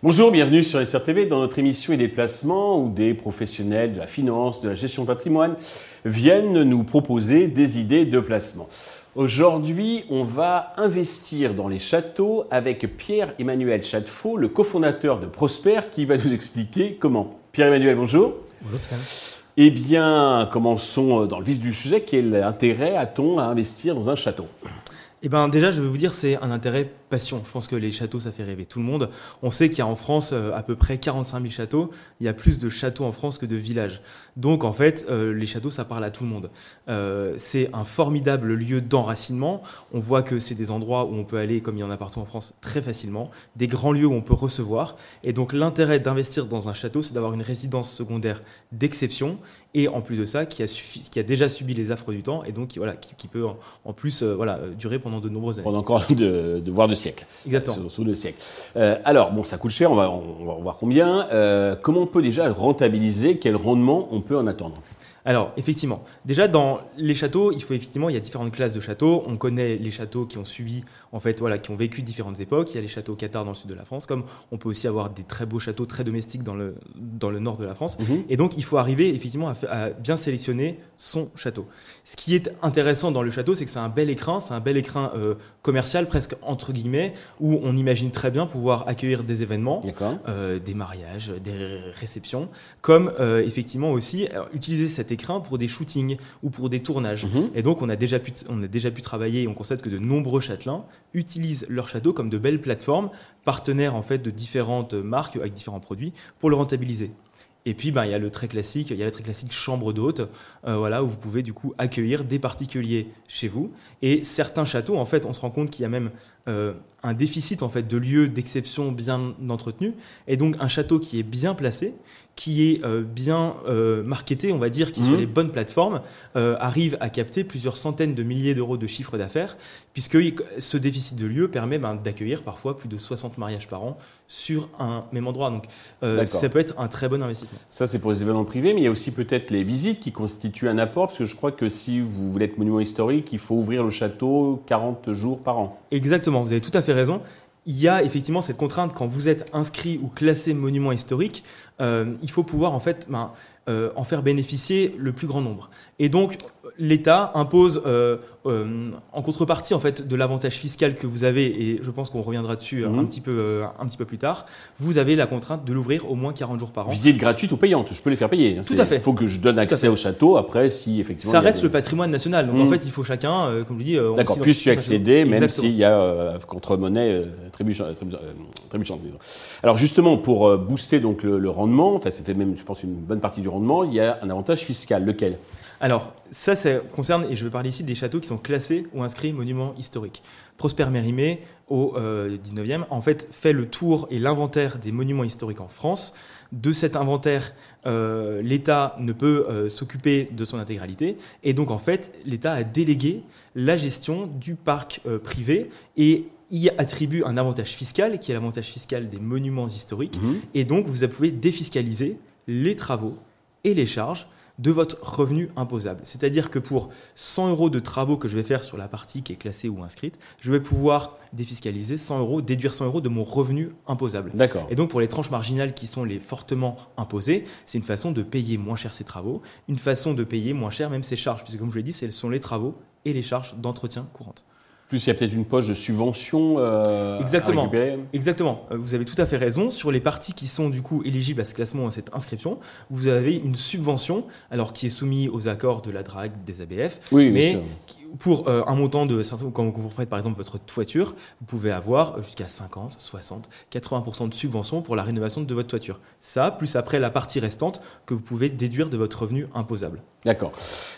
Bonjour, bienvenue sur SRTV dans notre émission et déplacements où des professionnels de la finance, de la gestion de patrimoine viennent nous proposer des idées de placement. Aujourd'hui, on va investir dans les châteaux avec Pierre-Emmanuel Châtefaux, le cofondateur de Prosper, qui va nous expliquer comment. Pierre-Emmanuel, bonjour. Bonjour. Eh bien, commençons dans le vif du sujet. Quel intérêt a-t-on à investir dans un château? Eh bien, déjà, je vais vous dire, c'est un intérêt passion. Je pense que les châteaux, ça fait rêver tout le monde. On sait qu'il y a en France euh, à peu près 45 000 châteaux. Il y a plus de châteaux en France que de villages. Donc, en fait, euh, les châteaux, ça parle à tout le monde. Euh, c'est un formidable lieu d'enracinement. On voit que c'est des endroits où on peut aller, comme il y en a partout en France, très facilement. Des grands lieux où on peut recevoir. Et donc, l'intérêt d'investir dans un château, c'est d'avoir une résidence secondaire d'exception. Et en plus de ça, qui a, qui déjà subi les affres du temps et donc voilà, qui, peut en, plus voilà, durer pendant de nombreuses années. Pendant encore de, de voir de siècle. Exactement. Sous. Euh, alors, bon, ça coûte cher, on va, on va voir combien. Euh, comment on peut déjà rentabiliser? Quel rendement on peut en attendre? Alors, effectivement, déjà dans les châteaux, il faut effectivement, il y a différentes classes de châteaux. On connaît les châteaux qui ont subi, en fait, voilà, qui ont vécu différentes époques. Il y a les châteaux Qatar dans le sud de la France, comme on peut aussi avoir des très beaux châteaux très domestiques dans le, dans le nord de la France. Mhm. Et donc, il faut arriver effectivement à, bien sélectionner son château. Ce qui est intéressant dans le château, c'est que c'est un bel écrin, c'est un bel écrin euh, commercial, presque entre guillemets, où on imagine très bien pouvoir accueillir des événements, euh, des mariages, des réceptions, comme euh, effectivement aussi utiliser cet écrin pour des shootings ou pour des tournages. Mhm. Et donc, on a, déjà pu, on a déjà pu travailler et on constate que de nombreux châtelains utilisent leur château comme de belles plateformes, partenaires en fait de différentes marques avec différents produits pour le rentabiliser. Et puis, ben, il y a le très classique, il y a la très classique chambre d'hôte, euh, voilà, où vous pouvez du coup accueillir des particuliers chez vous. Et certains châteaux, en fait, on se rend compte qu'il y a même euh, un déficit en fait de lieux d'exception bien entretenus. Et donc, un château qui est bien placé, qui est euh, bien marketé, on va dire, qui est sur mmh. les bonnes plateformes, arrive à capter plusieurs centaines de milliers d'euros de chiffre d'affaires, puisque ce déficit de lieux permet ben, d'accueillir parfois plus de 60 mariages par an sur un même endroit. Donc, ça peut être un très bon investissement. Ça, c'est pour les événements privés, mais il y a aussi peut-être les visites qui constituent un apport, parce que je crois que si vous voulez être monument historique, il faut ouvrir le château 40 jours par an. Exactement, vous avez tout à fait raison. Il y a effectivement cette contrainte quand vous êtes inscrit ou classé monument historique, euh, il faut pouvoir en fait ben, euh, en faire bénéficier le plus grand nombre. Et donc, l'État impose, euh, euh, en contrepartie en fait, de l'avantage fiscal que vous avez, et je pense qu'on reviendra dessus un, mhm. petit peu, un petit peu plus tard, vous avez la contrainte de l'ouvrir au moins 40 jours par an. Visite gratuite ou payante, je peux les faire payer. Hein. Tout à fait. Il faut que je donne accès au château, après, si effectivement. Ça reste le patrimoine national, donc en mhm. fait, il faut chacun, comme je dis. D'accord, plus tu accéder, même s'il y a contre-monnaie trébuchante. Alors justement, pour booster donc le, le rendement, enfin, ça fait même, je pense, une bonne partie du rendement il y a un avantage fiscal. Lequel? Alors, ça, ça concerne, et je vais parler ici des châteaux qui sont classés ou inscrits monuments historiques. Prosper Mérimée, au 19e, euh, en fait, fait le tour et l'inventaire des monuments historiques en France. De cet inventaire, euh, l'État ne peut euh, s'occuper de son intégralité. Et donc, en fait, l'État a délégué la gestion du parc privé et y attribue un avantage fiscal, qui est l'avantage fiscal des monuments historiques. Mmh. Et donc, vous pouvez défiscaliser les travaux et les charges de votre revenu imposable. C'est-à-dire que pour 100 euros de travaux que je vais faire sur la partie qui est classée ou inscrite, je vais pouvoir défiscaliser 100 euros, déduire 100 euros de mon revenu imposable. D'accord. Et donc pour les tranches marginales qui sont les fortement imposées, c'est une façon de payer moins cher ces travaux, une façon de payer moins cher même ces charges, puisque comme je l'ai dit, ce sont les travaux et les charges d'entretien courantes. Plus il y a peut-être une poche de subvention euh, Exactement. à récupérer. Exactement. Euh, vous avez tout à fait raison. Sur les parties qui sont du coup éligibles à ce classement, à cette inscription, vous avez une subvention, alors qui est soumise aux accords de la DRAC, des ABF, oui, mais pour euh, un montant de, quand vous faites par exemple votre toiture, vous pouvez avoir jusqu'à 50, 60, 80% de subvention pour la rénovation de votre toiture. Ça, plus après la partie restante que vous pouvez déduire de votre revenu imposable. D'accord.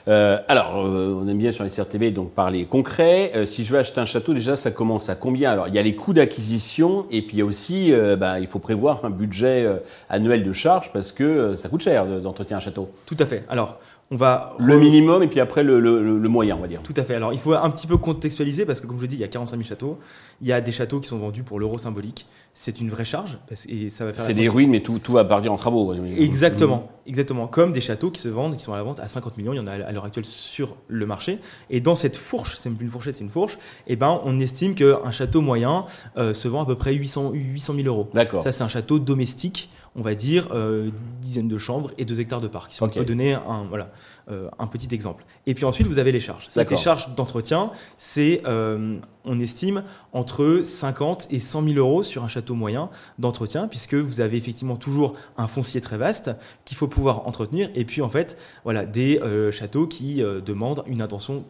Euh, alors, euh, on aime bien sur les CRTV donc parler concret. si je veux acheter un château, déjà, ça commence à combien? Alors, il y a les coûts d'acquisition et puis il y a aussi, bah, il faut prévoir un budget annuel de charge parce que ça coûte cher d'entretenir un château. Tout à fait. Alors, on va le minimum et puis après le, le, moyen, on va dire. Tout à fait. Alors il faut un petit peu contextualiser parce que comme je dis, il y a 45 000 châteaux. Il y a des châteaux qui sont vendus pour l'euro symbolique. C'est une vraie charge et ça va faire. C'est des ruines, mais tout, tout va partir en travaux. Exactement, mmh. exactement. Comme des châteaux qui se vendent, qui sont à la vente à 50 millions. Il y en a à l'heure actuelle sur le marché. Et dans cette fourche, c'est une fourchette, c'est une fourche. Et eh ben, on estime qu'un château moyen euh, se vend à peu près 800, 800 000 euros. D'accord. Ça, c'est un château domestique on va dire, euh, dizaines de chambres et deux hectares de parc. Si on peut donner un, voilà, euh, un petit exemple. Et puis ensuite, vous avez les charges. Les charges d'entretien, c'est, euh, on estime, entre 50 et 100 000 euros sur un château moyen d'entretien, puisque vous avez effectivement toujours un foncier très vaste qu'il faut pouvoir entretenir, et puis en fait, voilà, des châteaux qui demandent une attention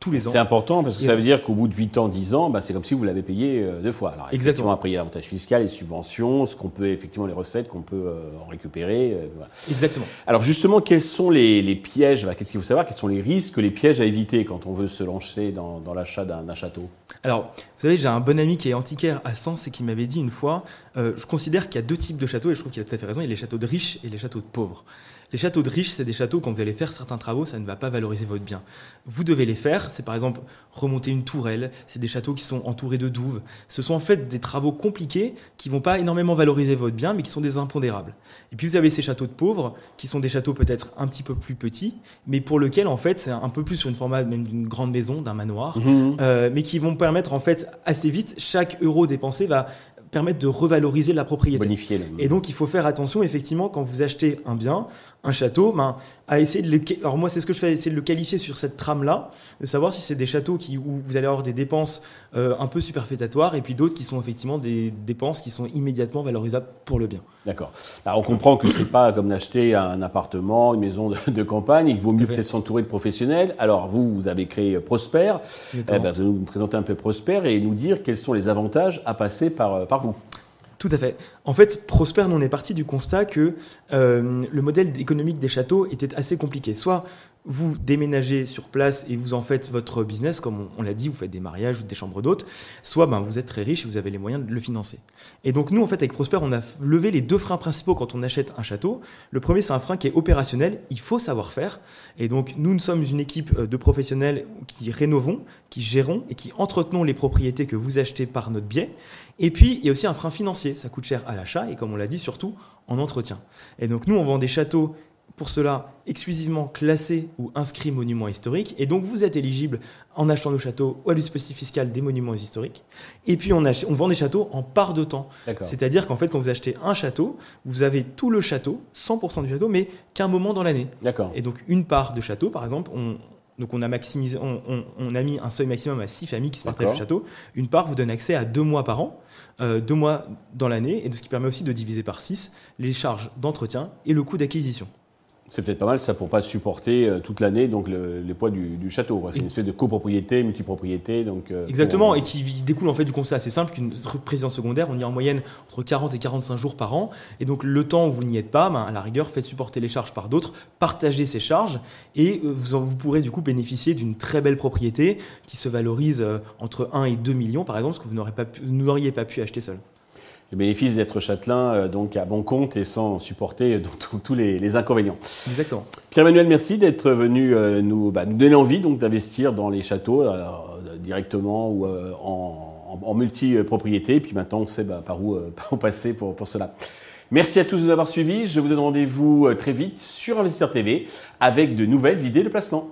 tous les ans. C'est important parce que ça veut dire qu'au bout de 8 ans, 10 ans, bah, c'est comme si vous l'avez payé euh, deux fois. Alors, Exactement. Après, il y a l'avantage fiscal, les subventions, ce qu'on peut, effectivement, les recettes qu'on peut euh, en récupérer. Euh, Exactement. Alors, justement, quels sont les, pièges Qu'est-ce qu'il faut savoir Quels sont les risques, les pièges à éviter quand on veut se lancer dans, l'achat d'un château? Alors, vous savez, j'ai un bon ami qui est antiquaire à Sens et qui m'avait dit une fois je considère qu'il y a deux types de châteaux et je trouve qu'il a tout à fait raison il y a les châteaux de riches et les châteaux de pauvres. Les châteaux de riches, c'est des châteaux, quand vous allez faire certains travaux, ça ne va pas valoriser votre bien. Vous devez les faire, c'est par exemple remonter une tourelle, c'est des châteaux qui sont entourés de douves. Ce sont en fait des travaux compliqués qui vont pas énormément valoriser votre bien, mais qui sont des impondérables. Et puis vous avez ces châteaux de pauvres, qui sont des châteaux peut-être un petit peu plus petits, mais pour lesquels en fait c'est un peu plus sur une format même d'une grande maison, d'un manoir, mmh. euh, mais qui vont permettre en fait assez vite, chaque euro dépensé va permettre de revaloriser la propriété. Bonifier. Et donc il faut faire attention effectivement quand vous achetez un bien, un château, ben, à essayer de le. Alors moi, c'est ce que je fais, essayer de le qualifier sur cette trame-là, de savoir si c'est des châteaux qui, où vous allez avoir des dépenses euh, un peu superfétatoires et puis d'autres qui sont effectivement des dépenses qui sont immédiatement valorisables pour le bien. D'accord. Alors on comprend que c'est pas comme d'acheter un appartement, une maison de, campagne. Il vaut mieux peut-être s'entourer de professionnels. Alors vous, vous avez créé Prosper. Eh ben, vous allez nous présenter un peu Prosper et nous dire quels sont les avantages à passer par, euh, par vous. Tout à fait. En fait, Prosper, on est parti du constat que euh, le modèle économique des châteaux était assez compliqué. Soit vous déménagez sur place et vous en faites votre business, comme on, l'a dit, vous faites des mariages ou des chambres d'hôtes, soit ben, vous êtes très riche et vous avez les moyens de le financer. Et donc nous, en fait, avec Prosper, on a levé les deux freins principaux quand on achète un château. Le premier, c'est un frein qui est opérationnel, il faut savoir faire. Et donc nous, nous sommes une équipe euh, de professionnels qui rénovons, qui gérons et qui entretenons les propriétés que vous achetez par notre biais. Et puis, il y a aussi un frein financier, ça coûte cher à l'achat et comme on l'a dit, surtout en entretien. Et donc nous, on vend des châteaux pour cela exclusivement classés ou inscrits monuments historiques. Et donc vous êtes éligible en achetant nos châteaux au dispositif fiscal des monuments historiques. Et puis on, on vend des châteaux en part de temps. C'est-à-dire qu'en fait, quand vous achetez un château, vous avez tout le château, 100% du château, mais qu'un moment dans l'année. Et donc une part de château, par exemple, on, donc on a, maximisé, on, a mis un seuil maximum à six familles qui se partagent le château. Une part vous donne accès à deux mois par an, euh, deux mois dans l'année, et ce qui permet aussi de diviser par six les charges d'entretien et le coût d'acquisition. C'est peut-être pas mal ça pour pas supporter euh, toute l'année donc les poids du, château. C'est une espèce de copropriété, multipropriété. Donc, euh, Exactement, et qui découle en fait du constat assez simple qu'une présidence secondaire, on y a en moyenne entre 40 et 45 jours par an. Et donc le temps où vous n'y êtes pas, ben, à la rigueur, faites supporter les charges par d'autres, partagez ces charges, et euh, vous, vous pourrez du coup bénéficier d'une très belle propriété qui se valorise entre 1 et 2 millions par exemple, ce que vous n'auriez pas, pas pu acheter seul le bénéfice d'être châtelain euh, donc à bon compte et sans supporter tous les, inconvénients. Exactement. Pierre-Emmanuel, merci d'être venu euh, nous, bah, nous, donner envie donc d'investir dans les châteaux euh, directement ou en, en, multi-propriété. Puis maintenant, on sait bah, par, où, par, où, passer pour, pour cela. Merci à tous de nous avoir suivis. Je vous donne rendez-vous très vite sur Investisseur TV avec de nouvelles idées de placement.